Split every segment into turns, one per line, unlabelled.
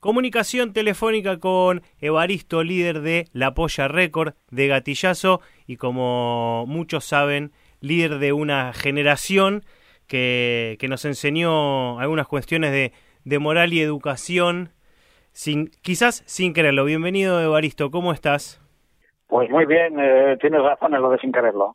Comunicación telefónica con Evaristo, líder de La Polla Record de Gatillazo y como muchos saben, líder de una generación que, que nos enseñó algunas cuestiones de, de, moral y educación, sin, quizás sin quererlo. Bienvenido Evaristo, ¿cómo estás?
Pues muy bien, eh, tienes razón en lo de sin quererlo.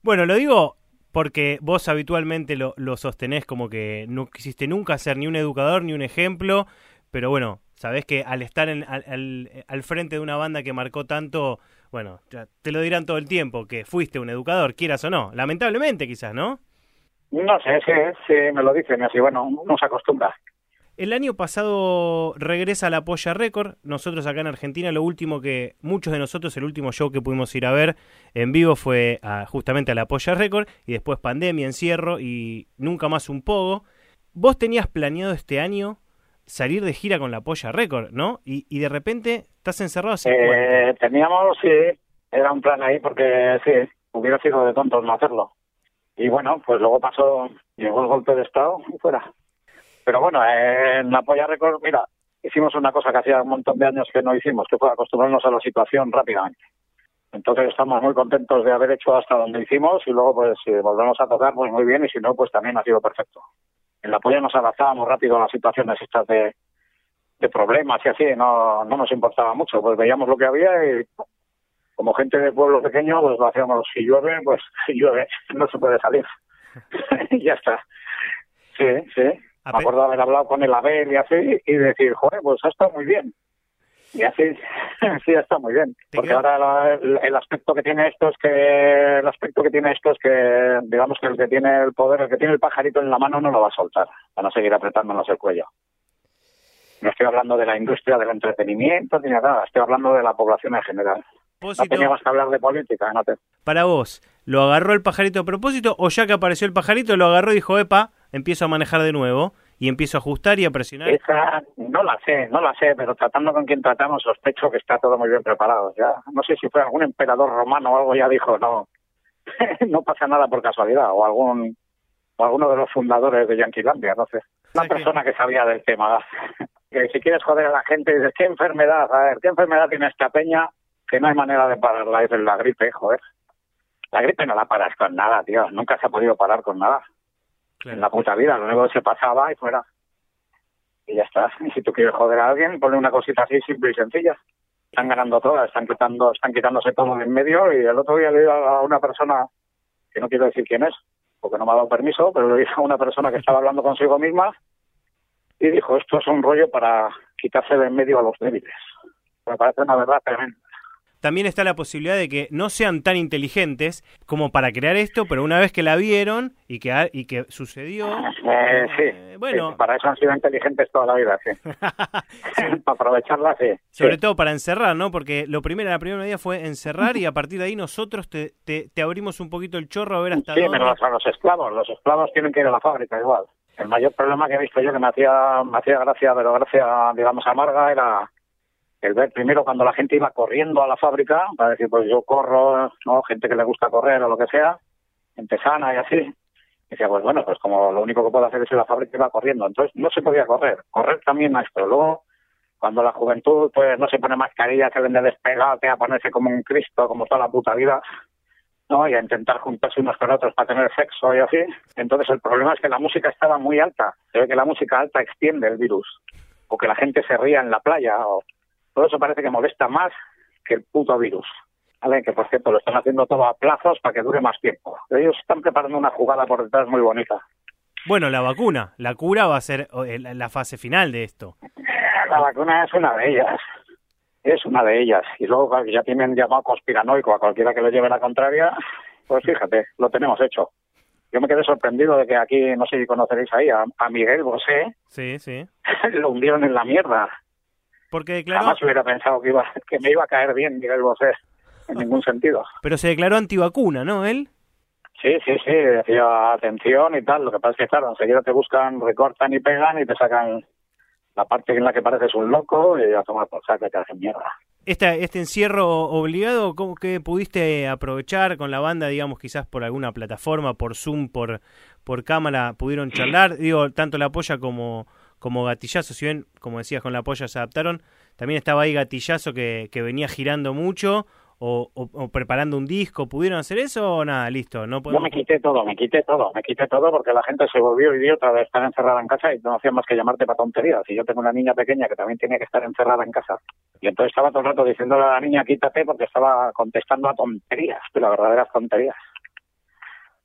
Bueno, lo digo porque vos habitualmente lo, lo sostenés como que no quisiste nunca ser ni un educador ni un ejemplo, pero bueno, sabés que al estar en, al, al, frente de una banda que marcó tanto, bueno, te lo dirán todo el tiempo, que fuiste un educador, quieras o no. Lamentablemente quizás, ¿no?
No sé, sí, sí, me lo dicen así, bueno, uno se acostumbra.
El año pasado regresa la Polla Record. Nosotros acá en Argentina, lo último que, muchos de nosotros, el último show que pudimos ir a ver en vivo fue a, justamente a la Polla Record y después pandemia, encierro y nunca más un pogo. ¿Vos tenías planeado este año salir de gira con la Polla Record, ¿no? Y, y de repente estás encerrado sin
eh, Teníamos, sí, era un plan ahí porque sí, hubiera sido de tontos no hacerlo. Y bueno, pues luego pasó, llegó el golpe de Estado y fuera. Pero bueno, en la Polla Record, mira, hicimos una cosa que hacía un montón de años que no hicimos, que fue acostumbrarnos a la situación rápidamente. Entonces estamos muy contentos de haber hecho hasta donde hicimos y luego pues si volvemos a tocar pues muy bien y si no pues también ha sido perfecto en la polla nos adaptábamos rápido a las situaciones estas de, de problemas y así, no, no nos importaba mucho, pues veíamos lo que había y como gente de pueblo pequeño, pues lo hacíamos, si llueve, pues si llueve, no se puede salir. y ya está. Sí, sí. Me acuerdo de haber hablado con el Abel y así, y decir, joder, pues ha estado muy bien. Y así, sí, está muy bien. Porque ahora el, aspecto que tiene esto es que, el aspecto que tiene esto es que, digamos que el que tiene el poder, el que tiene el pajarito en la mano no lo va a soltar. Van a seguir apretándonos el cuello. No estoy hablando de la industria del entretenimiento ni nada, estoy hablando de la población en general. No teníamos que hablar de política, no te...
Para vos, ¿lo agarró el pajarito a propósito o ya que apareció el pajarito lo agarró y dijo, epa, empiezo a manejar de nuevo? Y empiezo a ajustar y a presionar?
Esa no la sé, no la sé, pero tratando con quien tratamos sospecho que está todo muy bien preparado. Ya no sé si fue algún emperador romano o algo ya dijo, no, no pasa nada por casualidad o algún o alguno de los fundadores de Yanquilandia, no sé. Una persona que... sabía del tema. que si quieres joder a la gente dices, ¿qué enfermedad? A ver, ¿qué enfermedad tiene esta peña? Que no hay manera de pararla, es la gripe, joder. La gripe no la paras con nada, tío. Nunca se ha podido parar con nada en la puta vida. Lo único se pasaba y fuera. Y ya está. Y si tú quieres joder a alguien, ponle una cosita así simple y sencilla. Están ganando todas, están quitando, están quitándose todo en medio. Y el otro día le a una persona, que no quiero decir quién es, porque no me ha dado permiso, pero le dije a una persona que estaba hablando consigo misma y dijo, esto es un rollo para quitarse de en medio a los débiles. Me parece una verdad tremenda
también está la posibilidad de que no sean tan inteligentes como para crear esto, pero una vez que la vieron y que, y que sucedió...
Eh, sí, eh, bueno, para eso han sido inteligentes toda la vida, sí. para aprovecharla, sí.
Sobre todo para encerrar, ¿no? Porque lo primero, la primera medida fue encerrar y a partir de ahí nosotros te, te, abrimos un poquito el chorro a ver hasta
sí,
dónde...
Sí, pero los, esclavos, los esclavos tienen que ir a la fábrica igual. El mayor problema que he visto yo que me hacía, me hacía gracia, pero gracia, digamos, amarga, era el ver primero cuando la gente iba corriendo a la fábrica, para decir, pues yo corro, ¿no? Gente que le gusta correr o lo que sea, en Tesana y así. decía, pues bueno, pues como lo único que puedo hacer es ir a la fábrica iba corriendo. Entonces no se podía correr. Correr también maestro. Luego, cuando la juventud pues no se pone mascarilla, se vende despegate, a ponerse como un Cristo, como toda la puta vida, ¿no? Y a intentar juntarse unos con otros para tener sexo y así. Entonces el problema es que la música estaba muy alta. Se ve que la música alta extiende el virus. O que la gente se ría en la playa, o todo eso parece que molesta más que el puto virus. Que por cierto lo están haciendo todo a plazos para que dure más tiempo. Ellos están preparando una jugada por detrás muy bonita.
Bueno, la vacuna, la cura va a ser eh, la fase final de esto.
La vacuna es una de ellas. Es una de ellas. Y luego ya tienen llamado conspiranoico a cualquiera que le lleve la contraria. Pues fíjate, lo tenemos hecho. Yo me quedé sorprendido de que aquí, no sé si conoceréis ahí, a, a Miguel Bosé.
Sí, sí.
lo hundieron en la mierda.
Porque declaró...
Jamás hubiera pensado que, iba, que me iba a caer bien Miguel Bosé, en ningún sentido.
Pero se declaró antivacuna, ¿no, él?
Sí, sí, sí, decía atención y tal. Lo que pasa es que, claro, enseguida te buscan, recortan y pegan y te sacan la parte en la que pareces un loco y a tomar por saco y te hacen mierda.
Este, este encierro obligado, ¿cómo que pudiste aprovechar con la banda, digamos, quizás por alguna plataforma, por Zoom, por, por cámara, pudieron charlar? Digo, tanto la polla como, como Gatillazo, si bien, como decías, con la polla se adaptaron, también estaba ahí Gatillazo que, que venía girando mucho o, preparando un disco? ¿Pudieron hacer eso o nada? Listo, no
Yo me quité todo, me quité todo, me quité todo porque la gente se volvió idiota de estar encerrada en casa y no hacía más que llamarte para tonterías. Y yo tengo una niña pequeña que también tiene que estar encerrada en casa. Y entonces estaba todo el rato diciéndole a la niña quítate porque estaba contestando a tonterías, pero a verdaderas tonterías.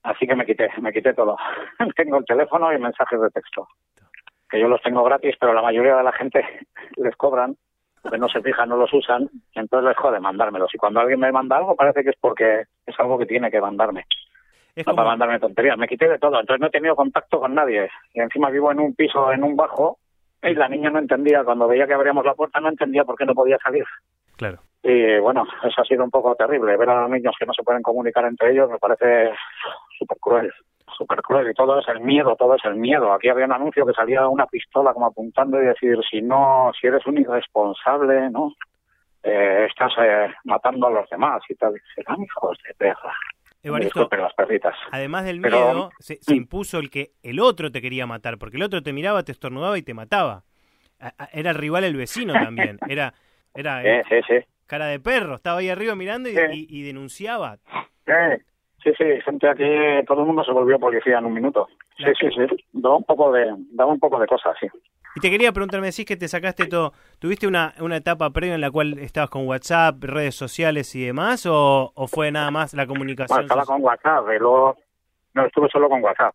Así que me quité, me quité todo. tengo el teléfono y mensajes de texto. Que yo los tengo gratis, pero la mayoría de la gente les cobran que no se fijan, no los usan, entonces les jode mandármelos. Y cuando alguien me manda algo, parece que es porque es algo que tiene que mandarme. Es no para mandarme tonterías. Me quité de todo, entonces no he tenido contacto con nadie. Y encima vivo en un piso, en un bajo, y la niña no entendía, cuando veía que abríamos la puerta, no entendía por qué no podía salir.
Claro.
Y bueno, eso ha sido un poco terrible. Ver a los niños que no se pueden comunicar entre ellos me parece súper cruel súper cruel y todo es el miedo, todo es el miedo. Aquí había un anuncio que salía una pistola como apuntando y decir, si no, si eres un irresponsable, ¿no? Eh, estás eh, matando a los demás y tal. Serán hijos de perra.
Evaristo,
las perritas.
además del miedo, se, impuso el que el otro te quería matar, porque el otro te miraba, te estornudaba y te mataba. era el rival el vecino también. Era, era
sí,
cara de perro. Estaba ahí arriba mirando y, y denunciaba.
Sí, sí, gente aquí, todo el mundo se volvió policía en un minuto. Sí, sí, sí, daba un poco de, daba un poco de cosas, sí.
Y te quería preguntar, me decís que te sacaste todo, ¿tuviste una, una etapa previa en la cual estabas con WhatsApp, redes sociales y demás, o, o fue nada más la comunicación?
Bueno, estaba con WhatsApp, y luego, no, estuve solo con WhatsApp.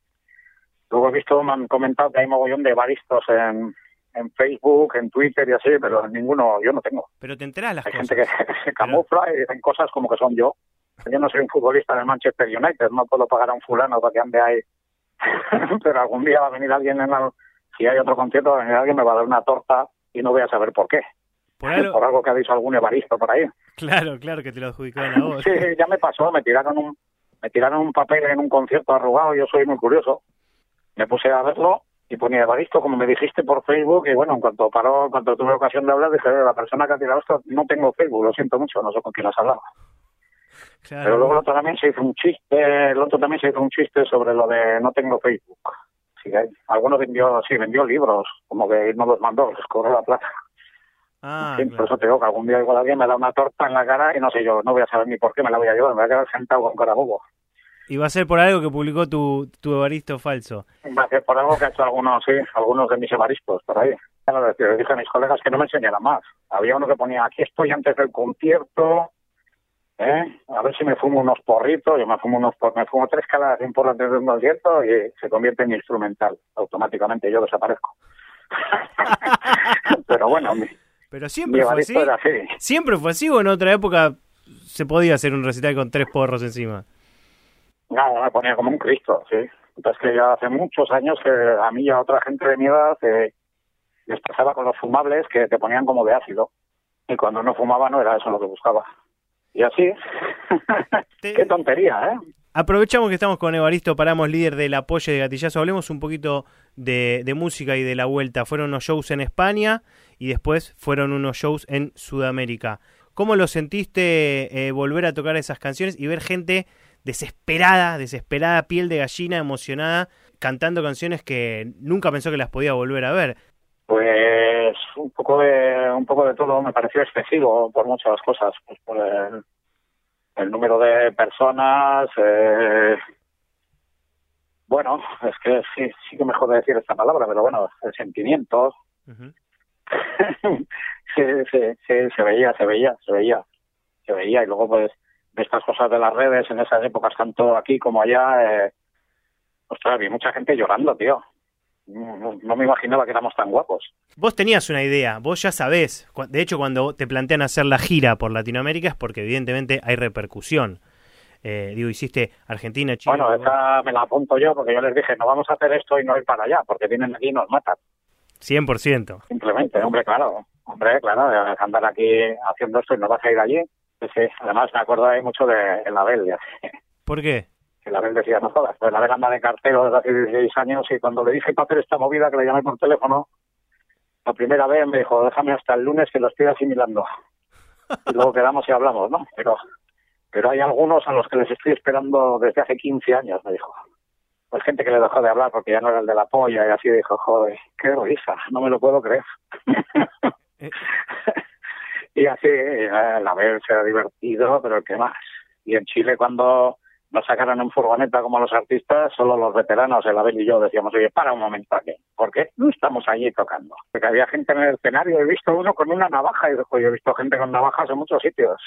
Luego he visto, me han comentado que hay mogollón de baristos en, en Facebook, en Twitter y así, pero ninguno, yo no tengo.
Pero te enteras las
hay
cosas.
gente que se camufla y dicen cosas como que son yo. Yo no soy un futbolista del Manchester United, no puedo pagar a un fulano para que ande ahí. Pero algún día va a venir alguien, en si hay otro concierto, va a venir alguien, me va a dar una torta y no voy a saber por qué. Por algo, que ha dicho algún evaristo por ahí.
Claro, claro, que te lo adjudicaron a vos.
sí, ya me pasó, me tiraron un, me tiraron un papel en un concierto arrugado, yo soy muy curioso. Me puse a verlo y ponía Evaristo, como me dijiste por Facebook, y bueno, en cuanto paró, en cuanto tuve ocasión de hablar, dije, la persona que ha tirado esto, no tengo Facebook, lo siento mucho, no sé con quién has hablado. Pero luego el otro también se hizo un chiste, el otro también se hizo un chiste sobre lo de no tengo Facebook. Sí, algunos vendió, sí, vendió libros, como que no los mandó, les cobró la plata.
Ah,
Por eso te digo que algún día igual alguien me da una torta en la cara y no sé yo, no voy a saber ni por qué me la voy a llevar, me voy a quedar sentado con cara bobo.
Y va a ser por algo que publicó tu, tu evaristo falso.
Va a ser por algo que ha hecho algunos, sí, algunos de mis evaristos por ahí. le dije a mis colegas que no me enseñaran más. Había uno que ponía, aquí estoy antes del concierto, ¿eh? A ver si me fumo unos porritos, yo me fumo unos me fumo tres calas de un porro antes de un concierto y se convierte en instrumental. Automáticamente yo desaparezco. Pero bueno, mi,
Pero siempre fue así. Siempre fue así o en otra época se podía hacer un recital con tres porros encima.
No, me ponía como un Cristo, sí. Entonces que ya hace muchos años que a mí y a otra gente de mi edad eh, les pasaba con los fumables que te ponían como de ácido. Y cuando no fumaba no era eso lo que buscaba. Y así, qué tontería, ¿eh?
Aprovechamos que estamos con Evaristo Paramos, líder del apoyo de Gatillazo. Hablemos un poquito de, música y de la vuelta. Fueron unos shows en España y después fueron unos shows en Sudamérica. ¿Cómo lo sentiste eh, volver a tocar esas canciones y ver gente desesperada, desesperada, piel de gallina, emocionada, cantando canciones que nunca pensó que las podía volver a ver?
Pues un poco de un poco de todo me pareció excesivo por muchas cosas, pues por el, número de personas. Eh, bueno, es que sí, sí que mejor decir esta palabra, pero bueno, el sentimiento. sí, sí, sí, se veía, se veía, se veía, se veía. Y luego, pues, estas cosas de las redes en esas épocas, tanto aquí como allá, eh, ostras, vi mucha gente llorando, tío no, me imaginaba que éramos tan guapos.
Vos tenías una idea, vos ya sabés. De hecho, cuando te plantean hacer la gira por Latinoamérica es porque evidentemente hay repercusión. Eh, digo, hiciste Argentina, Chile.
Bueno, esa me la apunto yo porque yo les dije, no vamos a hacer esto y no ir para allá, porque vienen aquí y nos matan.
100%.
Simplemente, hombre, claro. Hombre, claro, andar aquí haciendo esto y no vas a ir allí. Sí, además me acuerdo ahí mucho de la Bel.
¿Por qué?
Que la vez decía, no jodas, pues la vez anda de cartero desde hace 16 años y cuando le dije para hacer esta movida que le llamé por teléfono, la primera vez me dijo, déjame hasta el lunes que lo estoy asimilando. Y luego quedamos y hablamos, ¿no? Pero, pero hay algunos a los que les estoy esperando desde hace 15 años, me dijo. pues gente que le dejó de hablar porque ya no era el de la polla y así dijo, joder, qué risa, no me lo puedo creer. Eh. y así, eh, la vez se ha divertido, pero ¿qué más? Y en Chile cuando nos sacaron en furgoneta como los artistas, solo los veteranos, el Abel y yo, decíamos, oye, para un momento aquí, ¿por qué no estamos allí tocando? Porque había gente en el escenario, he visto uno con una navaja, y dijo, yo he visto gente con navajas en muchos sitios.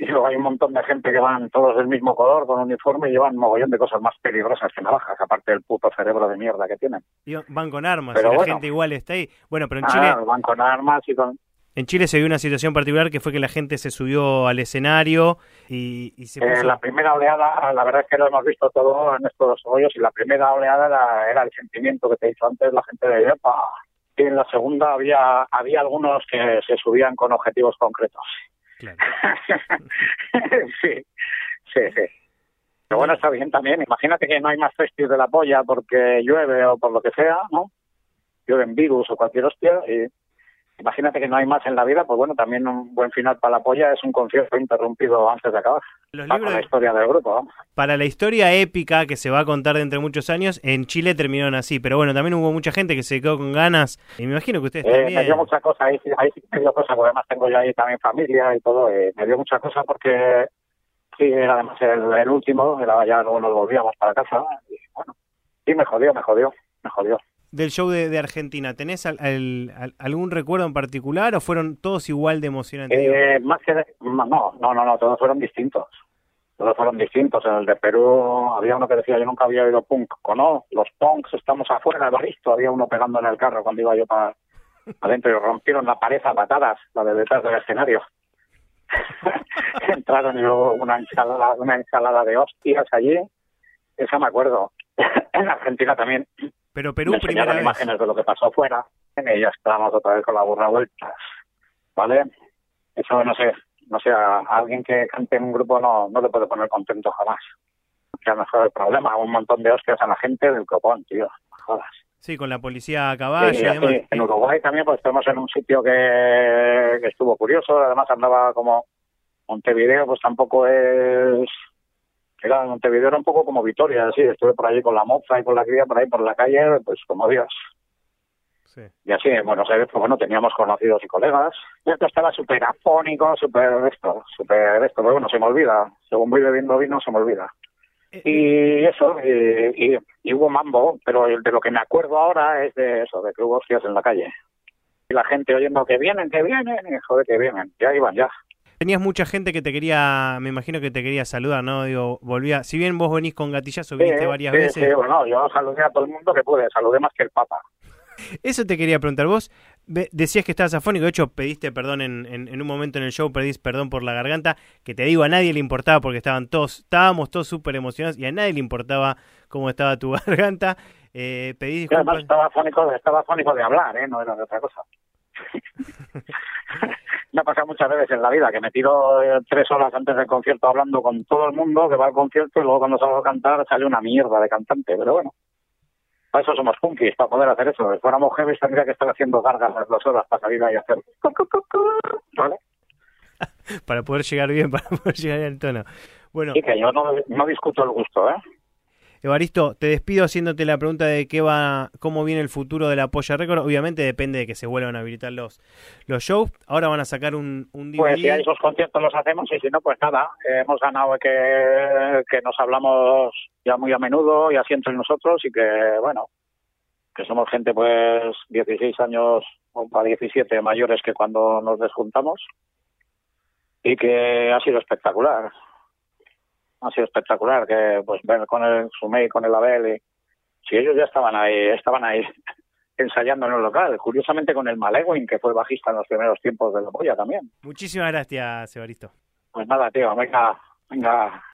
Y luego hay un montón de gente que van todos del mismo color, con uniforme, y llevan un mogollón de cosas más peligrosas que navajas, aparte del puto cerebro de mierda que tienen.
Y van con armas, pero y la gente igual está ahí. Bueno, pero en
ah,
Chile...
van con armas y con...
En Chile se vio una situación particular que fue que la gente se subió al escenario y, se
puso... La primera oleada, la verdad es que lo hemos visto todo en estos hoyos y la primera oleada era, el sentimiento que te hizo antes la gente de Yepa. Y en la segunda había, había algunos que se subían con objetivos concretos. Claro. sí, sí, sí. Pero bueno, está bien también. Imagínate que no hay más festis de la polla porque llueve o por lo que sea, ¿no? Llueven virus o cualquier hostia y imagínate que no hay más en la vida, pues bueno, también un buen final para la polla es un concierto interrumpido antes de acabar. para la historia del grupo.
Para la historia épica que se va a contar de entre muchos años, en Chile terminaron así, pero bueno, también hubo mucha gente que se quedó con ganas, y me imagino que ustedes eh, también...
Me dio mucha cosa, ahí, ahí sí me dio cosa, porque además tengo yo ahí también familia y todo, eh, me dio mucha cosa porque sí, era además el, último, era ya luego nos volvíamos para casa, y bueno, sí, me jodió, me jodió, me jodió
del show de, Argentina, ¿tenés algún recuerdo en particular o fueron todos igual de emocionantes?
Eh, más que no, no, no, no, todos fueron distintos. Todos fueron distintos. En el de Perú había uno que decía, yo nunca había oído punk. ¿O no? Los punks estamos afuera, lo visto. Había uno pegando en el carro cuando iba yo para adentro y rompieron la pared a patadas, la de detrás del escenario. Entraron y luego una ensalada, una ensalada de hostias allí. Esa me acuerdo. en Argentina también.
Pero Perú me primera vez.
imágenes de lo que pasó afuera y ya estábamos otra vez con la burra vueltas. ¿Vale? Eso no sé, no sé, a alguien que cante en un grupo no, no le puede poner contento jamás. Que a lo mejor el problema, un montón de hostias a la gente del copón, tío, jodas.
Sí, con la policía a caballo.
y En Uruguay también, pues estamos en un sitio que, que estuvo curioso, además andaba como Montevideo, pues tampoco es era Montevideo era un poco como Vitoria, así, estuve por allí con la moza y con la cría por ahí por la calle, pues como Dios. Sí. Y así en Buenos Aires, pues bueno, teníamos conocidos y colegas. Y esto estaba súper afónico, súper esto, súper esto, pero bueno, se me olvida. Según voy bebiendo vino, se me olvida. Eh, y eso, y, y, hubo mambo, pero de lo que me acuerdo ahora es de eso, de que hubo hostias en la calle. Y la gente oyendo que vienen, que vienen, y joder, que vienen, ya iban ya.
Tenías mucha gente que te quería, me imagino que te quería saludar, ¿no? Digo, volvía, si bien vos venís con gatillazo, viniste varias veces.
Sí, bueno, yo saludé a todo el mundo que pude, saludé más que el Papa.
Eso te quería preguntar, vos decías que estabas afónico, de hecho pediste perdón en, en, un momento en el show, pedís perdón por la garganta, que te digo, a nadie le importaba porque estaban todos, estábamos todos súper emocionados y a nadie le importaba cómo estaba tu garganta. Eh, pedí
disculpas. estaba afónico, estaba afónico de hablar, ¿eh? no era de otra cosa. me ha pasado muchas veces en la vida que me tiro eh, tres horas antes del concierto hablando con todo el mundo que va al concierto y luego cuando salgo a cantar sale una mierda de cantante, pero bueno. Para eso somos punkis, para poder hacer eso. Si fuéramos heavy tendría que estar haciendo cargas las dos horas para salir ahí a hacer... ¿Vale?
para poder llegar bien, para poder llegar al tono. Bueno.
Sí, que yo no, no discuto el gusto, ¿eh?
Evaristo, te despido haciéndote la pregunta de qué va, cómo viene el futuro de la Polla Record. Obviamente depende de que se vuelvan a habilitar los, los shows. Ahora van a sacar un, un.
Pues si hay esos conciertos los hacemos y si no, pues nada. hemos ganado que, que nos hablamos ya muy a menudo y así entre nosotros y que, bueno, que somos gente pues 16 años o para 17 mayores que cuando nos desjuntamos y que ha sido espectacular ha sido espectacular que pues ver con el Sumei, con el Abel y si ellos ya estaban ahí, estaban ahí ensayando en el local, curiosamente con el Malewin, que fue bajista en los primeros tiempos de la polla también.
Muchísimas gracias, Evaristo.
Pues nada, tío, venga, venga,